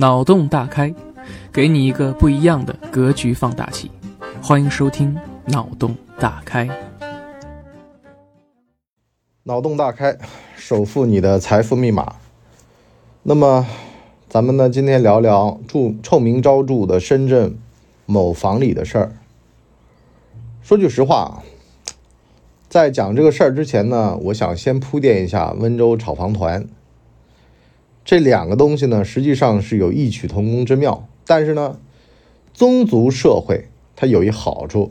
脑洞大开，给你一个不一样的格局放大器。欢迎收听《脑洞大开》。脑洞大开，首付你的财富密码。那么，咱们呢今天聊聊著臭名昭著的深圳某房里的事儿。说句实话，在讲这个事儿之前呢，我想先铺垫一下温州炒房团。这两个东西呢，实际上是有异曲同工之妙，但是呢，宗族社会它有一好处，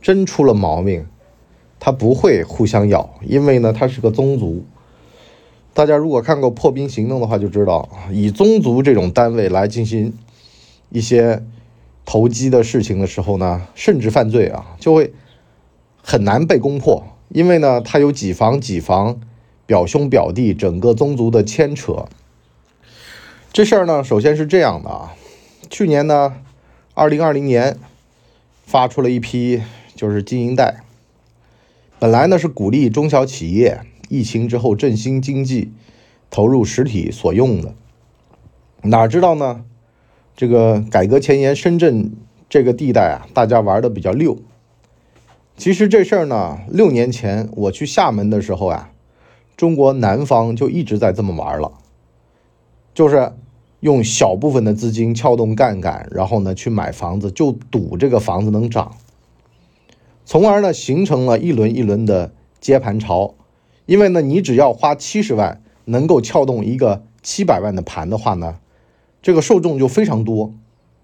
真出了毛病，它不会互相咬，因为呢，它是个宗族。大家如果看过《破冰行动》的话，就知道以宗族这种单位来进行一些投机的事情的时候呢，甚至犯罪啊，就会很难被攻破，因为呢，它有几房几房。表兄表弟整个宗族的牵扯，这事儿呢，首先是这样的啊，去年呢，二零二零年发出了一批就是经营贷，本来呢是鼓励中小企业疫情之后振兴经济，投入实体所用的，哪知道呢，这个改革前沿深圳这个地带啊，大家玩的比较溜。其实这事儿呢，六年前我去厦门的时候啊。中国南方就一直在这么玩了，就是用小部分的资金撬动杠杆，然后呢去买房子，就赌这个房子能涨，从而呢形成了一轮一轮的接盘潮。因为呢，你只要花七十万能够撬动一个七百万的盘的话呢，这个受众就非常多，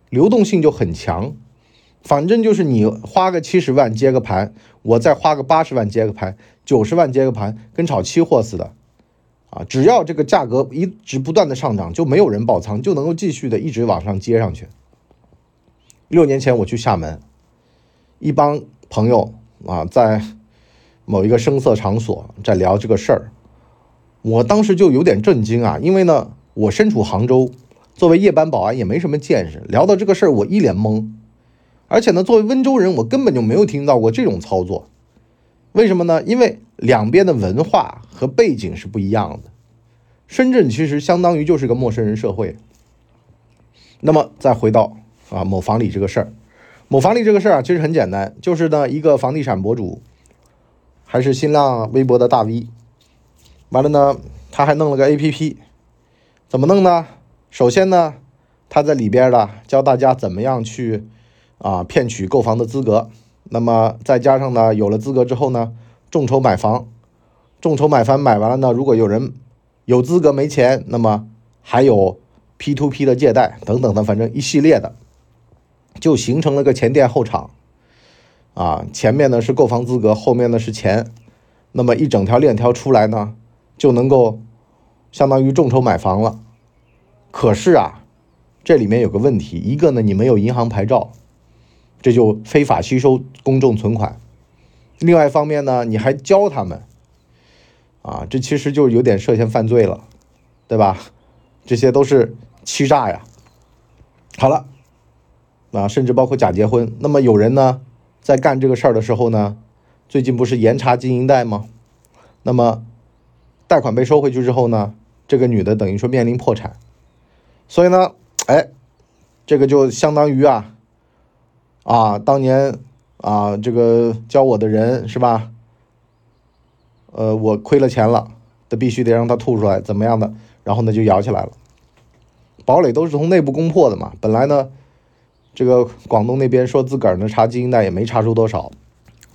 流动性就很强。反正就是你花个七十万接个盘，我再花个八十万接个盘，九十万接个盘，跟炒期货似的，啊，只要这个价格一直不断的上涨，就没有人爆仓，就能够继续的一直往上接上去。六年前我去厦门，一帮朋友啊，在某一个声色场所在聊这个事儿，我当时就有点震惊啊，因为呢，我身处杭州，作为夜班保安也没什么见识，聊到这个事儿，我一脸懵。而且呢，作为温州人，我根本就没有听到过这种操作。为什么呢？因为两边的文化和背景是不一样的。深圳其实相当于就是个陌生人社会。那么再回到啊某房里这个事儿，某房里这个事儿啊，其实很简单，就是呢一个房地产博主，还是新浪微博的大 V，完了呢他还弄了个 APP，怎么弄呢？首先呢他在里边呢教大家怎么样去。啊，骗取购房的资格，那么再加上呢，有了资格之后呢，众筹买房，众筹买房买完了呢，如果有人有资格没钱，那么还有 P to P 的借贷等等的，反正一系列的，就形成了个前店后厂。啊，前面呢是购房资格，后面呢是钱，那么一整条链条出来呢，就能够相当于众筹买房了。可是啊，这里面有个问题，一个呢，你没有银行牌照。这就非法吸收公众存款，另外一方面呢，你还教他们，啊，这其实就有点涉嫌犯罪了，对吧？这些都是欺诈呀。好了，啊，甚至包括假结婚。那么有人呢，在干这个事儿的时候呢，最近不是严查经营贷吗？那么贷款被收回去之后呢，这个女的等于说面临破产，所以呢，哎，这个就相当于啊。啊，当年啊，这个教我的人是吧？呃，我亏了钱了，这必须得让他吐出来，怎么样的？然后呢，就摇起来了。堡垒都是从内部攻破的嘛。本来呢，这个广东那边说自个儿呢查经营贷也没查出多少，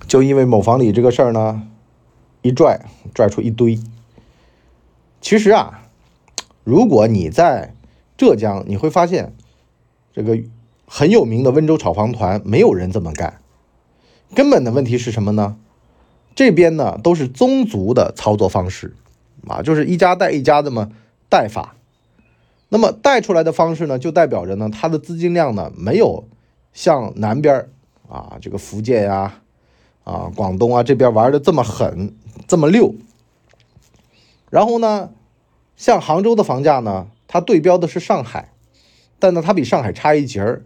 就因为某房里这个事儿呢，一拽拽出一堆。其实啊，如果你在浙江，你会发现这个。很有名的温州炒房团，没有人这么干。根本的问题是什么呢？这边呢都是宗族的操作方式，啊，就是一家带一家这么带法。那么带出来的方式呢，就代表着呢它的资金量呢没有像南边啊这个福建呀啊广东啊这边玩的这么狠这么溜。然后呢，像杭州的房价呢，它对标的是上海，但呢它比上海差一截儿。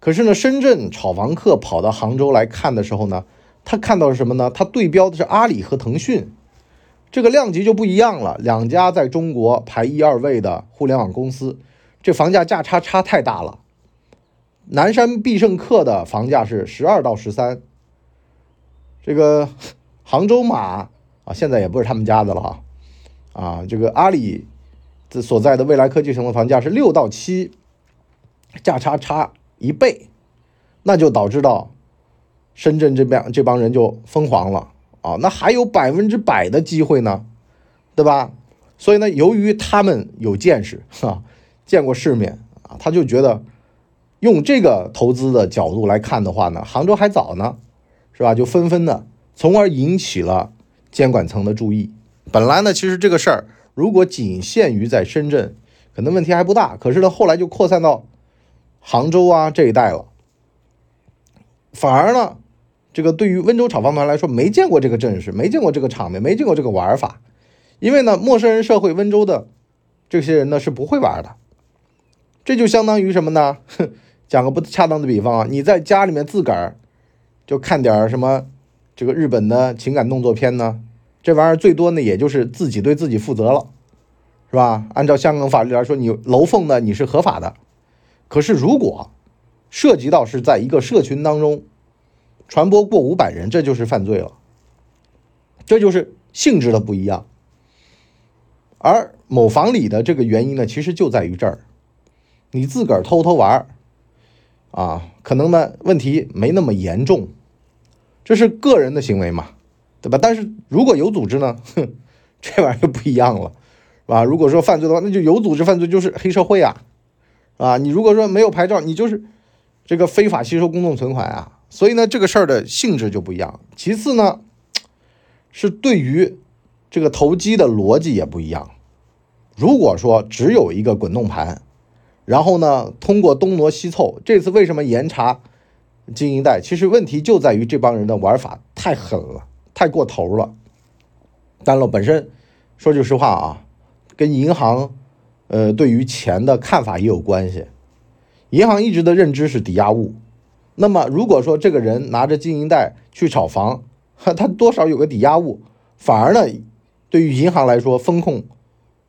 可是呢，深圳炒房客跑到杭州来看的时候呢，他看到的是什么呢？他对标的是阿里和腾讯，这个量级就不一样了。两家在中国排一二位的互联网公司，这房价价差差太大了。南山必胜客的房价是十二到十三，这个杭州马啊，现在也不是他们家的了啊，啊，这个阿里这所在的未来科技城的房价是六到七，价差差一倍，那就导致到深圳这边这帮人就疯狂了啊，那还有百分之百的机会呢，对吧？所以呢，由于他们有见识哈，见过世面啊，他就觉得。用这个投资的角度来看的话呢，杭州还早呢，是吧？就纷纷的，从而引起了监管层的注意。本来呢，其实这个事儿如果仅限于在深圳，可能问题还不大。可是呢，后来就扩散到杭州啊这一带了，反而呢，这个对于温州炒房团来说，没见过这个阵势，没见过这个场面，没见过这个玩法。因为呢，陌生人社会，温州的这些人呢是不会玩的。这就相当于什么呢？哼。讲个不恰当的比方啊，你在家里面自个儿就看点什么这个日本的情感动作片呢？这玩意儿最多呢，也就是自己对自己负责了，是吧？按照香港法律来说，你楼凤呢你是合法的。可是如果涉及到是在一个社群当中传播过五百人，这就是犯罪了。这就是性质的不一样。而某房里的这个原因呢，其实就在于这儿，你自个儿偷偷玩儿。啊，可能呢问题没那么严重，这是个人的行为嘛，对吧？但是如果有组织呢，哼，这玩意儿不一样了，是吧？如果说犯罪的话，那就有组织犯罪就是黑社会啊，啊，你如果说没有牌照，你就是这个非法吸收公众存款啊，所以呢，这个事儿的性质就不一样。其次呢，是对于这个投机的逻辑也不一样。如果说只有一个滚动盘。然后呢？通过东挪西凑，这次为什么严查经营贷？其实问题就在于这帮人的玩法太狠了，太过头了。当然，本身说句实话啊，跟银行呃对于钱的看法也有关系。银行一直的认知是抵押物，那么如果说这个人拿着经营贷去炒房，他多少有个抵押物，反而呢，对于银行来说，风控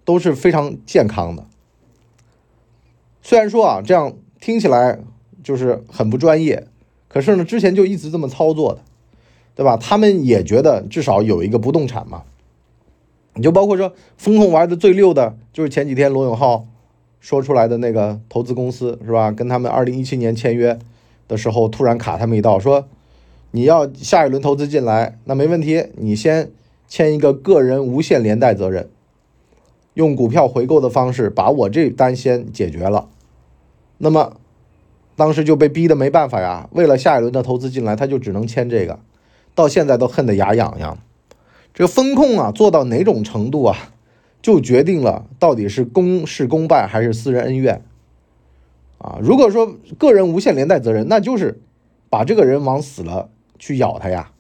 都是非常健康的。虽然说啊，这样听起来就是很不专业，可是呢，之前就一直这么操作的，对吧？他们也觉得至少有一个不动产嘛。你就包括说风控玩的最溜的，就是前几天罗永浩说出来的那个投资公司，是吧？跟他们二零一七年签约的时候，突然卡他们一道，说你要下一轮投资进来，那没问题，你先签一个个人无限连带责任。用股票回购的方式把我这单先解决了，那么当时就被逼的没办法呀。为了下一轮的投资进来，他就只能签这个，到现在都恨得牙痒痒。这个风控啊，做到哪种程度啊，就决定了到底是公事公办还是私人恩怨啊。如果说个人无限连带责任，那就是把这个人往死了去咬他呀。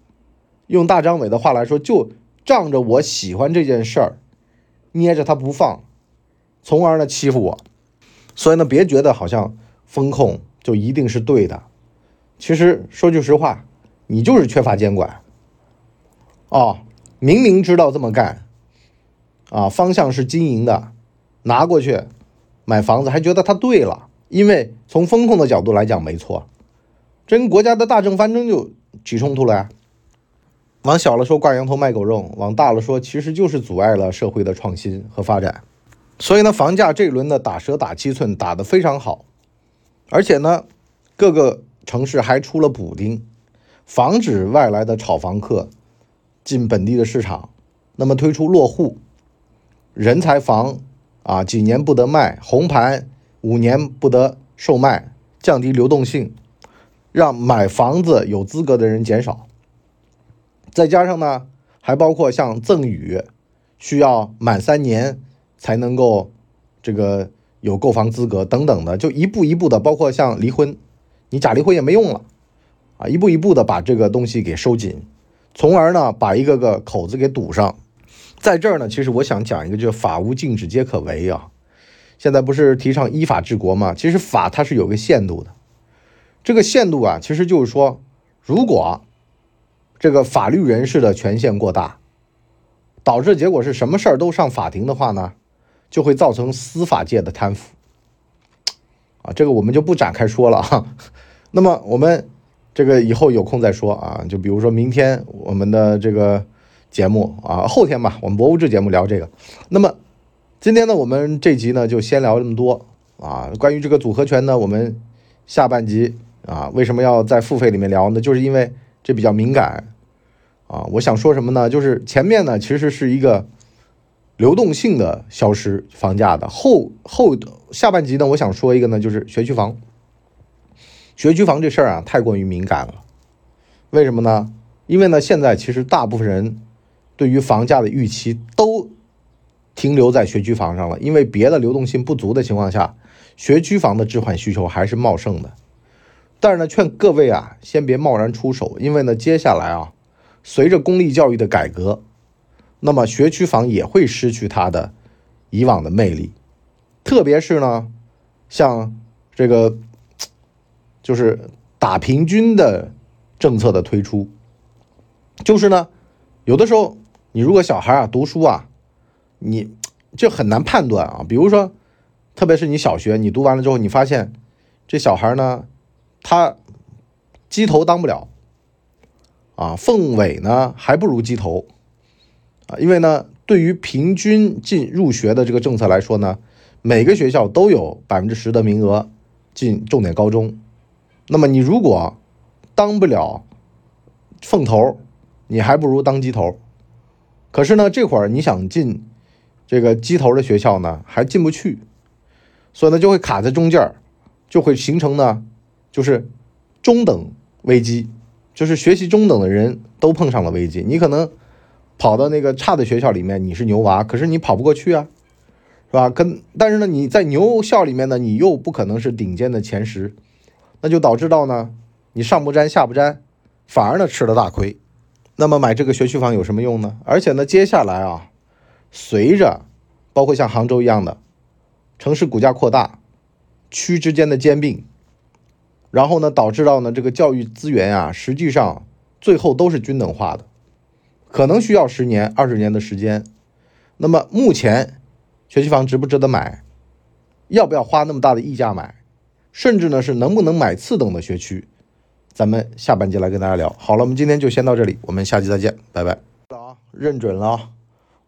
用大张伟的话来说，就仗着我喜欢这件事儿。捏着他不放，从而呢欺负我，所以呢别觉得好像风控就一定是对的，其实说句实话，你就是缺乏监管。哦，明明知道这么干，啊方向是经营的，拿过去买房子还觉得他对了，因为从风控的角度来讲没错，这跟国家的大政方针就起冲突了呀。往小了说挂羊头卖狗肉，往大了说其实就是阻碍了社会的创新和发展。所以呢，房价这一轮的打蛇打七寸打得非常好，而且呢，各个城市还出了补丁，防止外来的炒房客进本地的市场。那么推出落户人才房啊，几年不得卖，红盘五年不得售卖，降低流动性，让买房子有资格的人减少。再加上呢，还包括像赠与，需要满三年才能够这个有购房资格等等的，就一步一步的，包括像离婚，你假离婚也没用了啊，一步一步的把这个东西给收紧，从而呢把一个个口子给堵上。在这儿呢，其实我想讲一个，就是法无禁止皆可为啊。现在不是提倡依法治国吗？其实法它是有个限度的，这个限度啊，其实就是说，如果。这个法律人士的权限过大，导致结果是什么事儿都上法庭的话呢，就会造成司法界的贪腐。啊，这个我们就不展开说了哈。那么我们这个以后有空再说啊，就比如说明天我们的这个节目啊，后天吧，我们博物志节目聊这个。那么今天呢，我们这集呢就先聊这么多啊。关于这个组合拳呢，我们下半集啊，为什么要在付费里面聊呢？就是因为这比较敏感啊。我想说什么呢？就是前面呢其实是一个流动性的消失房价的后后下半集呢，我想说一个呢，就是学区房。学区房这事儿啊，太过于敏感了。为什么呢？因为呢，现在其实大部分人对于房价的预期都。停留在学区房上了，因为别的流动性不足的情况下，学区房的置换需求还是茂盛的。但是呢，劝各位啊，先别贸然出手，因为呢，接下来啊，随着公立教育的改革，那么学区房也会失去它的以往的魅力。特别是呢，像这个就是打平均的政策的推出，就是呢，有的时候你如果小孩啊读书啊。你就很难判断啊，比如说，特别是你小学，你读完了之后，你发现这小孩呢，他鸡头当不了啊，凤尾呢还不如鸡头啊，因为呢，对于平均进入学的这个政策来说呢，每个学校都有百分之十的名额进重点高中，那么你如果当不了凤头，你还不如当鸡头，可是呢，这会儿你想进。这个鸡头的学校呢，还进不去，所以呢就会卡在中间就会形成呢，就是中等危机，就是学习中等的人都碰上了危机。你可能跑到那个差的学校里面，你是牛娃，可是你跑不过去啊，是吧？跟但是呢，你在牛校里面呢，你又不可能是顶尖的前十，那就导致到呢，你上不沾下不沾，反而呢吃了大亏。那么买这个学区房有什么用呢？而且呢，接下来啊。随着，包括像杭州一样的城市骨架扩大，区之间的兼并，然后呢，导致到呢这个教育资源啊，实际上最后都是均等化的，可能需要十年、二十年的时间。那么目前学区房值不值得买？要不要花那么大的溢价买？甚至呢是能不能买次等的学区？咱们下半节来跟大家聊。好了，我们今天就先到这里，我们下期再见，拜拜。啊，认准了。